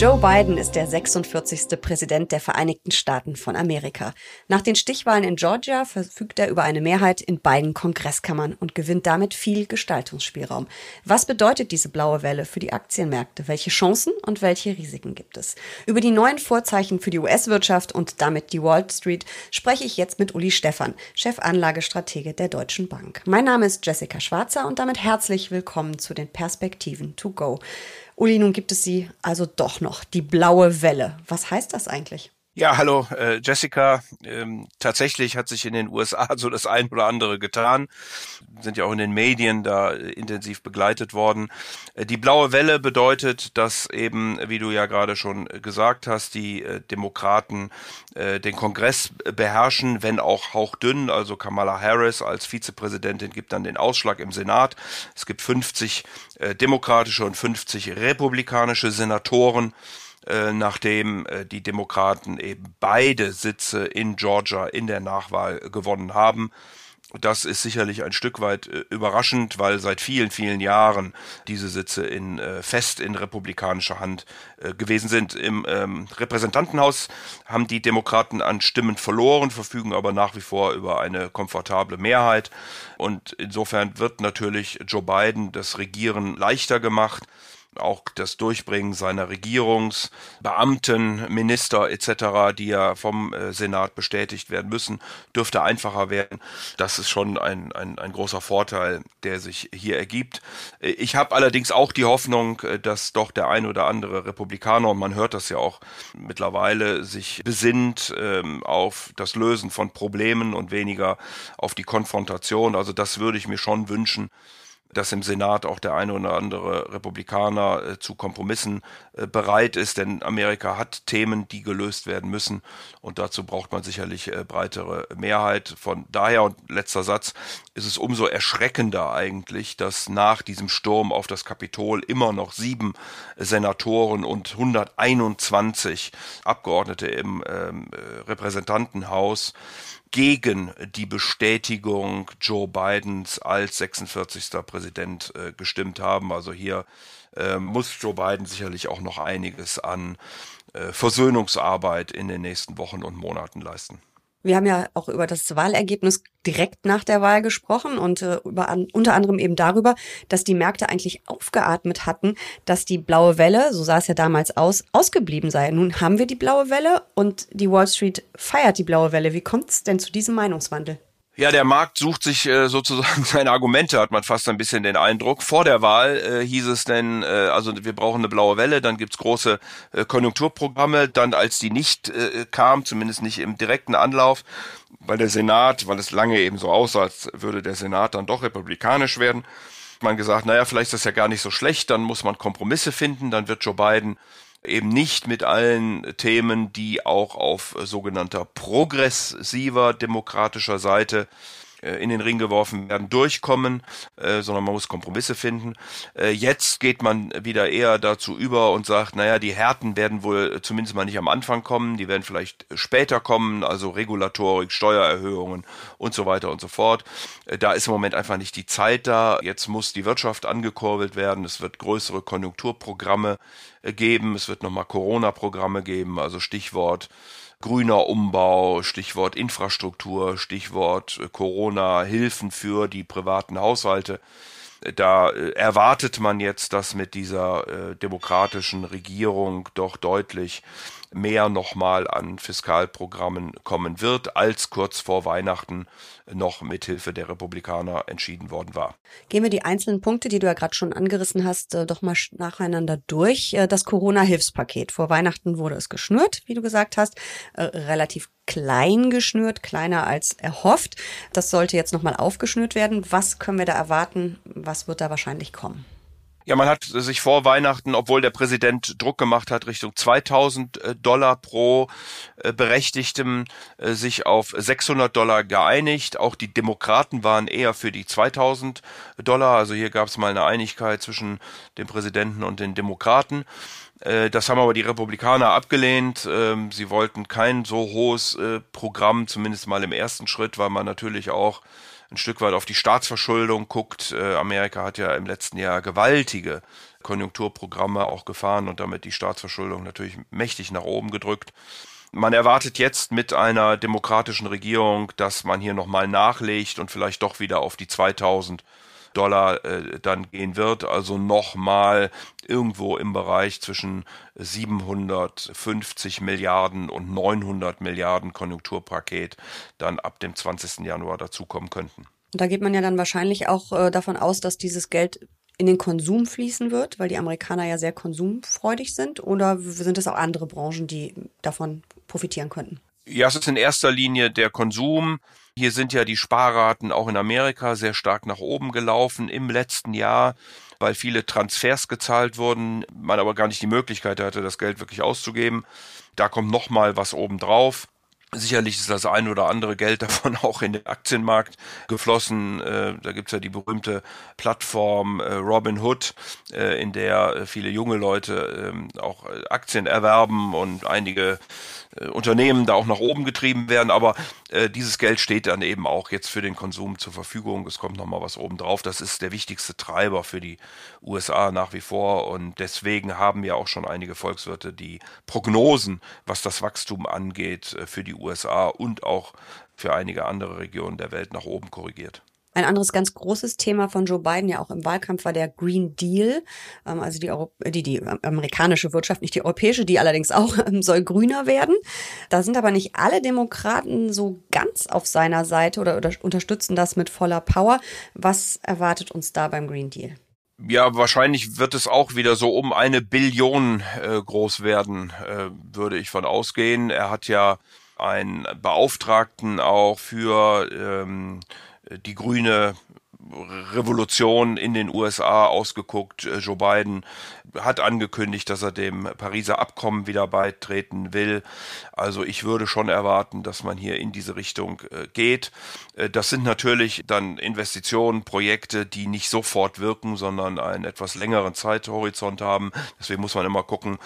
Joe Biden ist der 46. Präsident der Vereinigten Staaten von Amerika. Nach den Stichwahlen in Georgia verfügt er über eine Mehrheit in beiden Kongresskammern und gewinnt damit viel Gestaltungsspielraum. Was bedeutet diese blaue Welle für die Aktienmärkte? Welche Chancen und welche Risiken gibt es? Über die neuen Vorzeichen für die US-Wirtschaft und damit die Wall Street spreche ich jetzt mit Uli Stephan, Chefanlagestratege der Deutschen Bank. Mein Name ist Jessica Schwarzer und damit herzlich willkommen zu den Perspektiven to go. Uli, nun gibt es sie also doch noch, die blaue Welle. Was heißt das eigentlich? Ja, hallo äh, Jessica. Ähm, tatsächlich hat sich in den USA so das ein oder andere getan. Sind ja auch in den Medien da äh, intensiv begleitet worden. Äh, die blaue Welle bedeutet, dass eben, wie du ja gerade schon gesagt hast, die äh, Demokraten äh, den Kongress beherrschen, wenn auch hauchdünn. Also Kamala Harris als Vizepräsidentin gibt dann den Ausschlag im Senat. Es gibt 50 äh, demokratische und 50 republikanische Senatoren. Äh, nachdem äh, die Demokraten eben beide Sitze in Georgia in der Nachwahl gewonnen haben. Das ist sicherlich ein Stück weit äh, überraschend, weil seit vielen, vielen Jahren diese Sitze in, äh, fest in republikanischer Hand äh, gewesen sind. Im ähm, Repräsentantenhaus haben die Demokraten an Stimmen verloren, verfügen aber nach wie vor über eine komfortable Mehrheit. Und insofern wird natürlich Joe Biden das Regieren leichter gemacht auch das Durchbringen seiner Regierungsbeamten, Minister etc., die ja vom äh, Senat bestätigt werden müssen, dürfte einfacher werden. Das ist schon ein, ein, ein großer Vorteil, der sich hier ergibt. Ich habe allerdings auch die Hoffnung, äh, dass doch der ein oder andere Republikaner, und man hört das ja auch mittlerweile, sich besinnt ähm, auf das Lösen von Problemen und weniger auf die Konfrontation. Also das würde ich mir schon wünschen dass im Senat auch der eine oder andere Republikaner äh, zu Kompromissen äh, bereit ist, denn Amerika hat Themen, die gelöst werden müssen und dazu braucht man sicherlich äh, breitere Mehrheit. Von daher und letzter Satz ist es umso erschreckender eigentlich, dass nach diesem Sturm auf das Kapitol immer noch sieben Senatoren und 121 Abgeordnete im ähm, Repräsentantenhaus gegen die Bestätigung Joe Bidens als 46. Präsident äh, gestimmt haben. Also hier äh, muss Joe Biden sicherlich auch noch einiges an äh, Versöhnungsarbeit in den nächsten Wochen und Monaten leisten. Wir haben ja auch über das Wahlergebnis direkt nach der Wahl gesprochen und äh, über, unter anderem eben darüber, dass die Märkte eigentlich aufgeatmet hatten, dass die blaue Welle, so sah es ja damals aus, ausgeblieben sei. Nun haben wir die blaue Welle und die Wall Street feiert die blaue Welle. Wie kommt es denn zu diesem Meinungswandel? Ja, der Markt sucht sich äh, sozusagen seine Argumente, hat man fast ein bisschen den Eindruck. Vor der Wahl äh, hieß es denn, äh, also wir brauchen eine blaue Welle, dann gibt's große äh, Konjunkturprogramme. Dann, als die nicht äh, kam, zumindest nicht im direkten Anlauf, weil der Senat, weil es lange eben so aussah, als würde der Senat dann doch republikanisch werden, hat man gesagt, naja, vielleicht ist das ja gar nicht so schlecht, dann muss man Kompromisse finden, dann wird Joe Biden eben nicht mit allen Themen, die auch auf sogenannter progressiver demokratischer Seite äh, in den Ring geworfen werden, durchkommen, äh, sondern man muss Kompromisse finden. Äh, jetzt geht man wieder eher dazu über und sagt, naja, die Härten werden wohl zumindest mal nicht am Anfang kommen, die werden vielleicht später kommen, also Regulatorik, Steuererhöhungen und so weiter und so fort. Äh, da ist im Moment einfach nicht die Zeit da. Jetzt muss die Wirtschaft angekurbelt werden, es wird größere Konjunkturprogramme äh, geben, es wird nochmal Corona-Programme geben, also Stichwort grüner Umbau, Stichwort Infrastruktur, Stichwort äh, Corona, Hilfen für die privaten Haushalte. Da äh, erwartet man jetzt, dass mit dieser äh, demokratischen Regierung doch deutlich mehr nochmal an Fiskalprogrammen kommen wird, als kurz vor Weihnachten noch mithilfe der Republikaner entschieden worden war. Gehen wir die einzelnen Punkte, die du ja gerade schon angerissen hast, äh, doch mal nacheinander durch. Äh, das Corona-Hilfspaket. Vor Weihnachten wurde es geschnürt, wie du gesagt hast, äh, relativ klein geschnürt, kleiner als erhofft. Das sollte jetzt nochmal aufgeschnürt werden. Was können wir da erwarten? Was wird da wahrscheinlich kommen? Ja, man hat sich vor Weihnachten, obwohl der Präsident Druck gemacht hat, Richtung 2000 äh, Dollar pro äh, Berechtigtem, äh, sich auf 600 Dollar geeinigt. Auch die Demokraten waren eher für die 2000 Dollar. Also hier gab es mal eine Einigkeit zwischen dem Präsidenten und den Demokraten. Das haben aber die Republikaner abgelehnt. Ähm, sie wollten kein so hohes Programm, zumindest mal im ersten Schritt, weil man natürlich auch ein Stück weit auf die Staatsverschuldung guckt. Äh, Amerika hat ja im letzten Jahr gewaltige Konjunkturprogramme auch gefahren und damit die Staatsverschuldung natürlich mächtig nach oben gedrückt. Man erwartet jetzt mit einer demokratischen Regierung, dass man hier nochmal nachlegt und vielleicht doch wieder auf die 2000 Dollar äh, dann gehen wird. Also nochmal irgendwo im Bereich zwischen 750 Milliarden und 900 Milliarden Konjunkturpaket dann ab dem 20. Januar dazukommen könnten. Und da geht man ja dann wahrscheinlich auch äh, davon aus, dass dieses Geld in den Konsum fließen wird, weil die Amerikaner ja sehr konsumfreudig sind? Oder sind es auch andere Branchen, die davon profitieren könnten? Ja, es ist in erster Linie der Konsum. Hier sind ja die Sparraten auch in Amerika sehr stark nach oben gelaufen im letzten Jahr, weil viele Transfers gezahlt wurden, man aber gar nicht die Möglichkeit hatte, das Geld wirklich auszugeben. Da kommt noch mal was obendrauf. Sicherlich ist das ein oder andere Geld davon auch in den Aktienmarkt geflossen. Äh, da gibt's ja die berühmte Plattform äh, Robinhood, äh, in der viele junge Leute ähm, auch Aktien erwerben und einige Unternehmen da auch nach oben getrieben werden. Aber dieses Geld steht dann eben auch jetzt für den Konsum zur Verfügung. Es kommt nochmal was obendrauf. Das ist der wichtigste Treiber für die USA nach wie vor. Und deswegen haben ja auch schon einige Volkswirte die Prognosen, was das Wachstum angeht, für die USA und auch für einige andere Regionen der Welt nach oben korrigiert. Ein anderes ganz großes Thema von Joe Biden ja auch im Wahlkampf war der Green Deal. Ähm, also die, Euro die, die amerikanische Wirtschaft, nicht die europäische, die allerdings auch ähm, soll grüner werden. Da sind aber nicht alle Demokraten so ganz auf seiner Seite oder, oder unterstützen das mit voller Power. Was erwartet uns da beim Green Deal? Ja, wahrscheinlich wird es auch wieder so um eine Billion äh, groß werden, äh, würde ich von ausgehen. Er hat ja einen Beauftragten auch für ähm, die grüne Revolution in den USA ausgeguckt. Äh, Joe Biden hat angekündigt, dass er dem Pariser Abkommen wieder beitreten will. Also ich würde schon erwarten, dass man hier in diese Richtung äh, geht. Äh, das sind natürlich dann Investitionen, Projekte, die nicht sofort wirken, sondern einen etwas längeren Zeithorizont haben. Deswegen muss man immer gucken,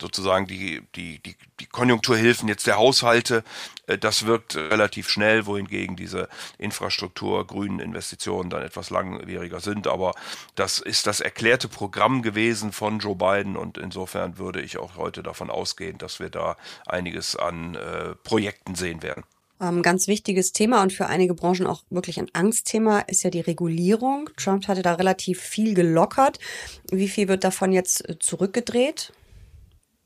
sozusagen die, die, die, die Konjunkturhilfen jetzt der Haushalte, äh, das wirkt relativ schnell, wohingegen diese Infrastruktur, grünen Investitionen dann etwas langwieriger sind. Aber das ist das erklärte Programm gewesen von Joe Biden und insofern würde ich auch heute davon ausgehen, dass wir da einiges an äh, Projekten sehen werden. Ähm, ganz wichtiges Thema und für einige Branchen auch wirklich ein Angstthema ist ja die Regulierung. Trump hatte da relativ viel gelockert. Wie viel wird davon jetzt äh, zurückgedreht?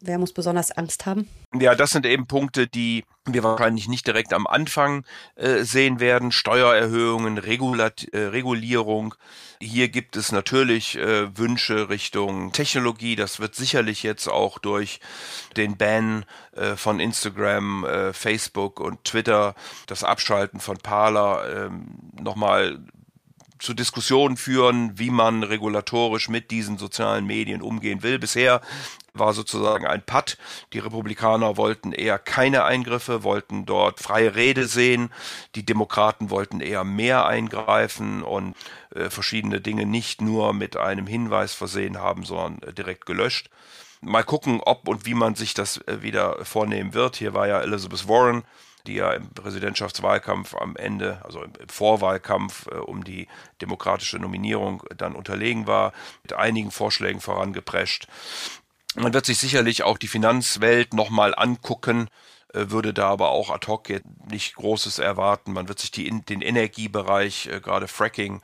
Wer muss besonders Angst haben? Ja, das sind eben Punkte, die wir wahrscheinlich nicht direkt am Anfang äh, sehen werden. Steuererhöhungen, Regulat äh, Regulierung. Hier gibt es natürlich äh, Wünsche Richtung Technologie. Das wird sicherlich jetzt auch durch den Ban äh, von Instagram, äh, Facebook und Twitter, das Abschalten von Parler ähm, nochmal zu Diskussionen führen, wie man regulatorisch mit diesen sozialen Medien umgehen will. Bisher war sozusagen ein Patt. Die Republikaner wollten eher keine Eingriffe, wollten dort freie Rede sehen. Die Demokraten wollten eher mehr eingreifen und äh, verschiedene Dinge nicht nur mit einem Hinweis versehen haben, sondern äh, direkt gelöscht. Mal gucken, ob und wie man sich das äh, wieder vornehmen wird. Hier war ja Elizabeth Warren, die ja im Präsidentschaftswahlkampf am Ende, also im Vorwahlkampf äh, um die demokratische Nominierung dann unterlegen war, mit einigen Vorschlägen vorangeprescht. Man wird sich sicherlich auch die Finanzwelt nochmal angucken, äh, würde da aber auch ad hoc nicht Großes erwarten. Man wird sich die, den Energiebereich, äh, gerade Fracking,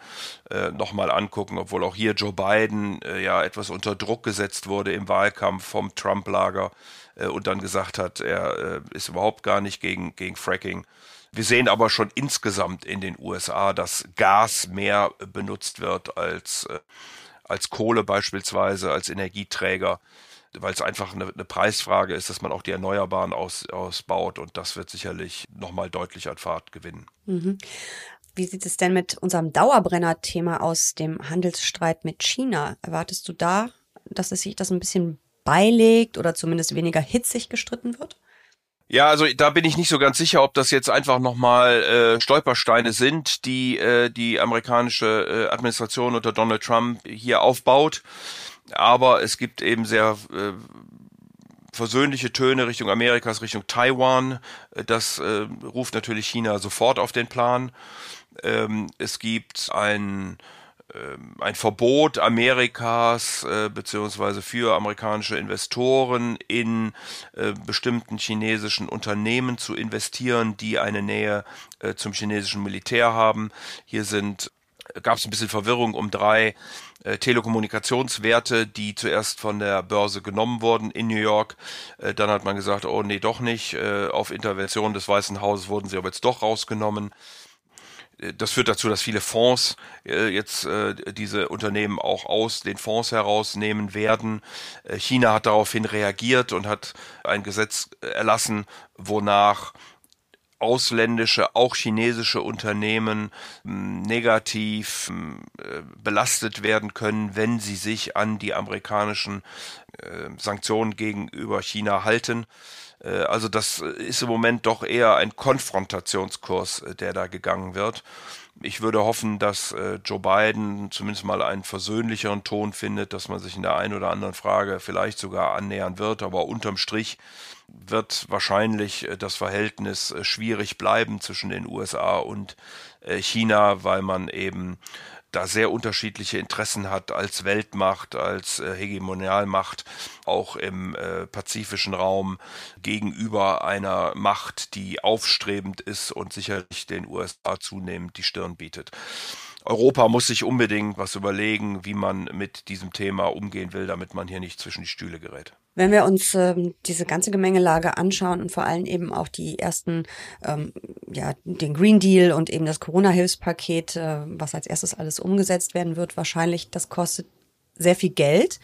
äh, nochmal angucken, obwohl auch hier Joe Biden ja etwas unter Druck gesetzt wurde im Wahlkampf vom Trump-Lager äh, und dann gesagt hat, er äh, ist überhaupt gar nicht gegen, gegen Fracking. Wir sehen aber schon insgesamt in den USA, dass Gas mehr benutzt wird als, äh, als Kohle beispielsweise, als Energieträger weil es einfach eine, eine, Preisfrage ist, dass man auch die Erneuerbaren aus, ausbaut und das wird sicherlich nochmal deutlich an Fahrt gewinnen. Mhm. Wie sieht es denn mit unserem Dauerbrenner-Thema aus dem Handelsstreit mit China? Erwartest du da, dass es sich das ein bisschen beilegt oder zumindest weniger hitzig gestritten wird? Ja, also da bin ich nicht so ganz sicher, ob das jetzt einfach nochmal äh, Stolpersteine sind, die äh, die amerikanische äh, Administration unter Donald Trump hier aufbaut. Aber es gibt eben sehr äh, versöhnliche Töne Richtung Amerikas, Richtung Taiwan. Das äh, ruft natürlich China sofort auf den Plan. Ähm, es gibt ein ein Verbot Amerikas äh, beziehungsweise für amerikanische Investoren in äh, bestimmten chinesischen Unternehmen zu investieren, die eine Nähe äh, zum chinesischen Militär haben. Hier sind gab es ein bisschen Verwirrung um drei äh, Telekommunikationswerte, die zuerst von der Börse genommen wurden in New York. Äh, dann hat man gesagt, oh nee, doch nicht. Äh, auf Intervention des Weißen Hauses wurden sie aber jetzt doch rausgenommen. Äh, das führt dazu, dass viele Fonds äh, jetzt äh, diese Unternehmen auch aus den Fonds herausnehmen werden. China hat daraufhin reagiert und hat ein Gesetz erlassen, wonach ausländische, auch chinesische Unternehmen hm, negativ hm, belastet werden können, wenn sie sich an die amerikanischen Sanktionen gegenüber China halten. Äh, also das ist im Moment doch eher ein Konfrontationskurs, äh, der da gegangen wird. Ich würde hoffen, dass äh, Joe Biden zumindest mal einen versöhnlicheren Ton findet, dass man sich in der einen oder anderen Frage vielleicht sogar annähern wird, aber unterm Strich wird wahrscheinlich das Verhältnis schwierig bleiben zwischen den USA und China, weil man eben da sehr unterschiedliche Interessen hat als Weltmacht, als äh, Hegemonialmacht, auch im äh, pazifischen Raum gegenüber einer Macht, die aufstrebend ist und sicherlich den USA zunehmend die Stirn bietet. Europa muss sich unbedingt was überlegen, wie man mit diesem Thema umgehen will, damit man hier nicht zwischen die Stühle gerät. Wenn wir uns ähm, diese ganze Gemengelage anschauen und vor allem eben auch die ersten, ähm, ja, den Green Deal und eben das Corona-Hilfspaket, äh, was als erstes alles umgesetzt werden wird, wahrscheinlich, das kostet sehr viel Geld.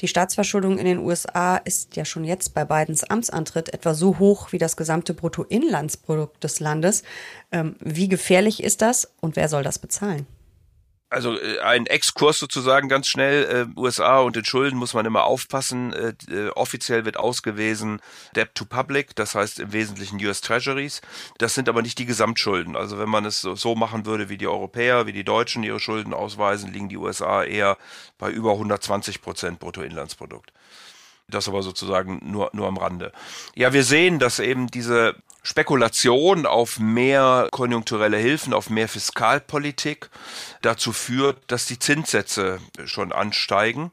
Die Staatsverschuldung in den USA ist ja schon jetzt bei Bidens Amtsantritt etwa so hoch wie das gesamte Bruttoinlandsprodukt des Landes. Ähm, wie gefährlich ist das und wer soll das bezahlen? Also äh, ein Exkurs sozusagen ganz schnell, äh, USA und den Schulden muss man immer aufpassen. Äh, äh, offiziell wird ausgewiesen Debt to Public, das heißt im Wesentlichen US Treasuries. Das sind aber nicht die Gesamtschulden. Also wenn man es so, so machen würde, wie die Europäer, wie die Deutschen ihre Schulden ausweisen, liegen die USA eher bei über 120 Prozent Bruttoinlandsprodukt. Das aber sozusagen nur, nur am Rande. Ja, wir sehen, dass eben diese Spekulation auf mehr konjunkturelle Hilfen, auf mehr Fiskalpolitik dazu führt, dass die Zinssätze schon ansteigen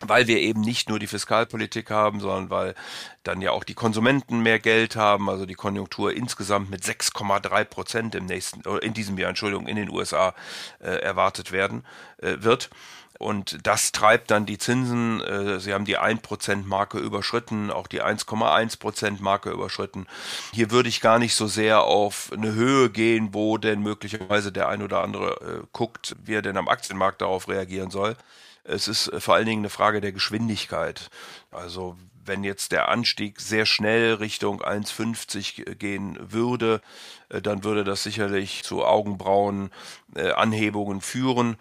weil wir eben nicht nur die Fiskalpolitik haben, sondern weil dann ja auch die Konsumenten mehr Geld haben, also die Konjunktur insgesamt mit 6,3 Prozent im nächsten, in diesem Jahr, Entschuldigung, in den USA äh, erwartet werden äh, wird. Und das treibt dann die Zinsen. Äh, sie haben die 1%-Marke überschritten, auch die 1,1%-Marke überschritten. Hier würde ich gar nicht so sehr auf eine Höhe gehen, wo denn möglicherweise der ein oder andere äh, guckt, wie er denn am Aktienmarkt darauf reagieren soll. Es ist äh, vor allen Dingen eine Frage der Geschwindigkeit. Also wenn jetzt der Anstieg sehr schnell Richtung 1,50 gehen würde, äh, dann würde das sicherlich zu Augenbrauenanhebungen äh, führen.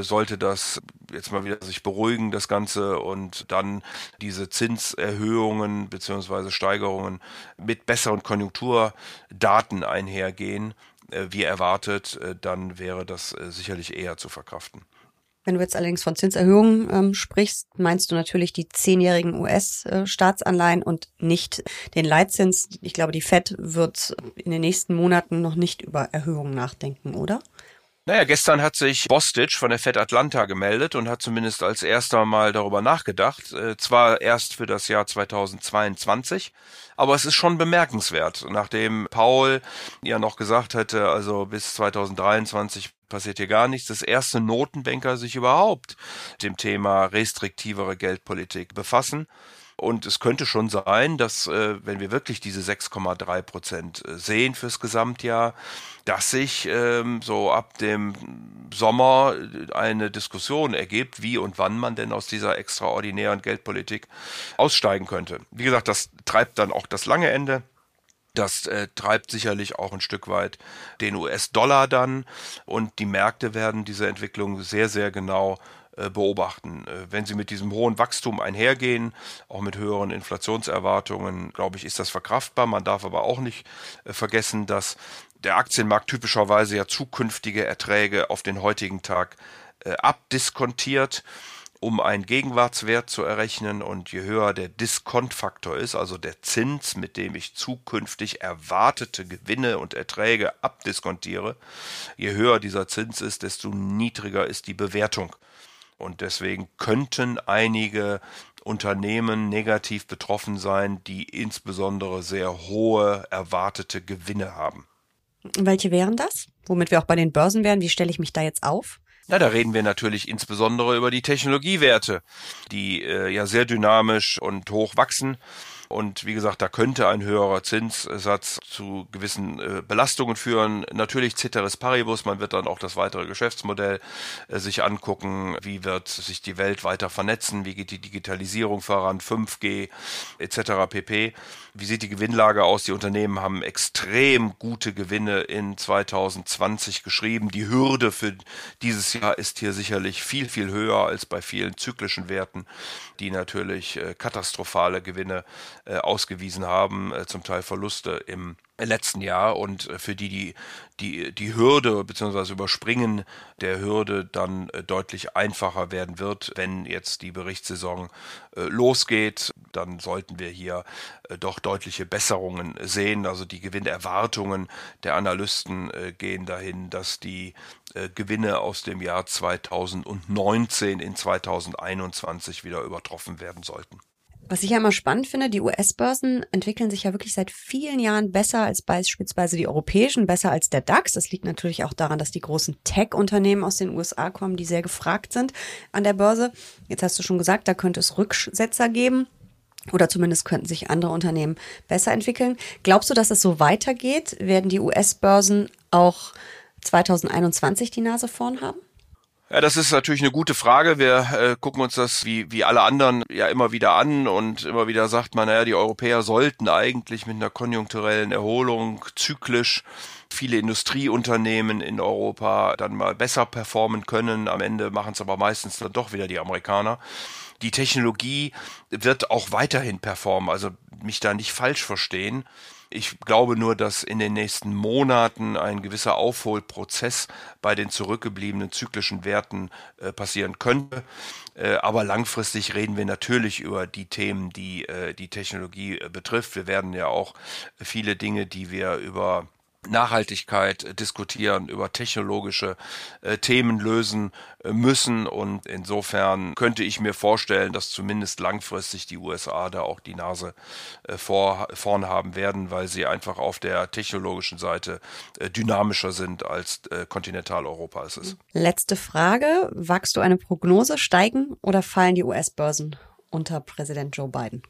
Sollte das jetzt mal wieder sich beruhigen, das Ganze, und dann diese Zinserhöhungen beziehungsweise Steigerungen mit besseren Konjunkturdaten einhergehen, wie erwartet, dann wäre das sicherlich eher zu verkraften. Wenn du jetzt allerdings von Zinserhöhungen ähm, sprichst, meinst du natürlich die zehnjährigen US-Staatsanleihen und nicht den Leitzins. Ich glaube, die Fed wird in den nächsten Monaten noch nicht über Erhöhungen nachdenken, oder? Naja, gestern hat sich Bostich von der Fed Atlanta gemeldet und hat zumindest als erster mal darüber nachgedacht. Äh, zwar erst für das Jahr 2022, aber es ist schon bemerkenswert, nachdem Paul ja noch gesagt hätte, also bis 2023 passiert hier gar nichts. Das erste Notenbanker sich überhaupt dem Thema restriktivere Geldpolitik befassen. Und es könnte schon sein, dass, äh, wenn wir wirklich diese 6,3 Prozent äh, sehen fürs Gesamtjahr, dass sich ähm, so ab dem Sommer eine Diskussion ergibt, wie und wann man denn aus dieser extraordinären Geldpolitik aussteigen könnte. Wie gesagt, das treibt dann auch das lange Ende. Das äh, treibt sicherlich auch ein Stück weit den US-Dollar dann und die Märkte werden diese Entwicklung sehr, sehr genau äh, beobachten. Äh, wenn sie mit diesem hohen Wachstum einhergehen, auch mit höheren Inflationserwartungen, glaube ich, ist das verkraftbar. Man darf aber auch nicht äh, vergessen, dass der Aktienmarkt typischerweise ja zukünftige Erträge auf den heutigen Tag abdiskontiert um einen Gegenwartswert zu errechnen und je höher der Diskontfaktor ist, also der Zins, mit dem ich zukünftig erwartete Gewinne und Erträge abdiskontiere, je höher dieser Zins ist, desto niedriger ist die Bewertung. Und deswegen könnten einige Unternehmen negativ betroffen sein, die insbesondere sehr hohe erwartete Gewinne haben. Welche wären das? Womit wir auch bei den Börsen wären, wie stelle ich mich da jetzt auf? Na, da reden wir natürlich insbesondere über die Technologiewerte, die äh, ja sehr dynamisch und hoch wachsen und wie gesagt, da könnte ein höherer Zinssatz zu gewissen äh, Belastungen führen. Natürlich Ceteris Paribus, man wird dann auch das weitere Geschäftsmodell äh, sich angucken, wie wird sich die Welt weiter vernetzen, wie geht die Digitalisierung voran, 5G etc. pp. Wie sieht die Gewinnlage aus? Die Unternehmen haben extrem gute Gewinne in 2020 geschrieben. Die Hürde für dieses Jahr ist hier sicherlich viel, viel höher als bei vielen zyklischen Werten, die natürlich äh, katastrophale Gewinne äh, ausgewiesen haben, äh, zum Teil Verluste im letzten Jahr und äh, für die die, die, die Hürde bzw. Überspringen der Hürde dann deutlich einfacher werden wird, wenn jetzt die Berichtssaison losgeht. Dann sollten wir hier doch deutliche Besserungen sehen. Also die Gewinnerwartungen der Analysten gehen dahin, dass die Gewinne aus dem Jahr 2019 in 2021 wieder übertroffen werden sollten. Was ich ja immer spannend finde, die US-Börsen entwickeln sich ja wirklich seit vielen Jahren besser als beispielsweise die europäischen, besser als der DAX. Das liegt natürlich auch daran, dass die großen Tech-Unternehmen aus den USA kommen, die sehr gefragt sind an der Börse. Jetzt hast du schon gesagt, da könnte es Rücksetzer geben. Oder zumindest könnten sich andere Unternehmen besser entwickeln. Glaubst du, dass es so weitergeht? Werden die US-Börsen auch 2021 die Nase vorn haben? Ja, das ist natürlich eine gute Frage. Wir äh, gucken uns das wie, wie alle anderen ja immer wieder an und immer wieder sagt man, naja, die Europäer sollten eigentlich mit einer konjunkturellen Erholung zyklisch viele Industrieunternehmen in Europa dann mal besser performen können. Am Ende machen es aber meistens dann doch wieder die Amerikaner. Die Technologie wird auch weiterhin performen, also mich da nicht falsch verstehen. Ich glaube nur, dass in den nächsten Monaten ein gewisser Aufholprozess bei den zurückgebliebenen zyklischen Werten äh, passieren könnte. Äh, aber langfristig reden wir natürlich über die Themen, die äh, die Technologie äh, betrifft. Wir werden ja auch viele Dinge, die wir über Nachhaltigkeit diskutieren, über technologische äh, Themen lösen äh, müssen. Und insofern könnte ich mir vorstellen, dass zumindest langfristig die USA da auch die Nase äh, vor, vorn haben werden, weil sie einfach auf der technologischen Seite äh, dynamischer sind als äh, Kontinentaleuropa ist es. Letzte Frage. Wagst du eine Prognose? Steigen oder fallen die US-Börsen unter Präsident Joe Biden?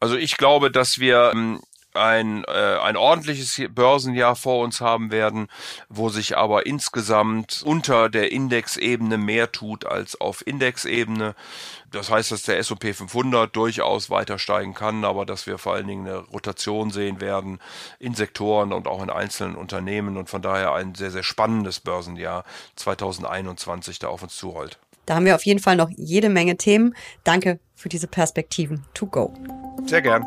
Also ich glaube, dass wir ähm, ein, äh, ein ordentliches Börsenjahr vor uns haben werden, wo sich aber insgesamt unter der Indexebene mehr tut als auf Indexebene. Das heißt, dass der S&P 500 durchaus weiter steigen kann, aber dass wir vor allen Dingen eine Rotation sehen werden in Sektoren und auch in einzelnen Unternehmen und von daher ein sehr, sehr spannendes Börsenjahr 2021 da auf uns zurollt. Da haben wir auf jeden Fall noch jede Menge Themen. Danke für diese Perspektiven. To go. Sehr gern.